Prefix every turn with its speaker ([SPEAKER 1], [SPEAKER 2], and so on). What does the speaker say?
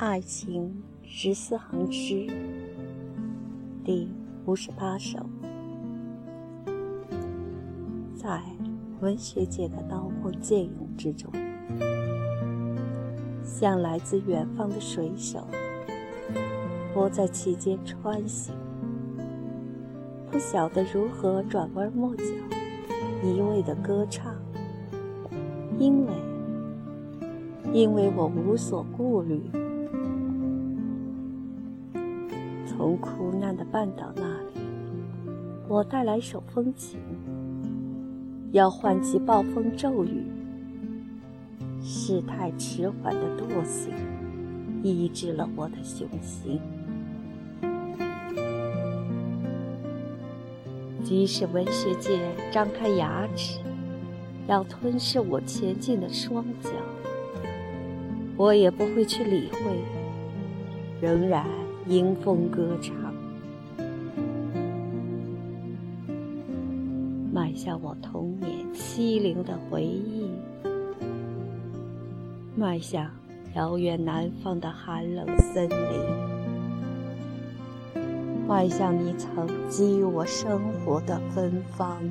[SPEAKER 1] 爱情十四行诗第五十八首，在文学界的刀光剑影之中，像来自远方的水手，我在其间穿行，不晓得如何转弯抹角，一味的歌唱，因为，因为我无所顾虑。从苦难的半岛那里，我带来首风情，要唤起暴风骤雨。事态迟缓的惰性，抑制了我的雄心。即使文学界张开牙齿，要吞噬我前进的双脚，我也不会去理会，仍然。迎风歌唱，迈向我童年凄凉的回忆，迈向遥远南方的寒冷森林，迈向你曾给予我生活的芬芳。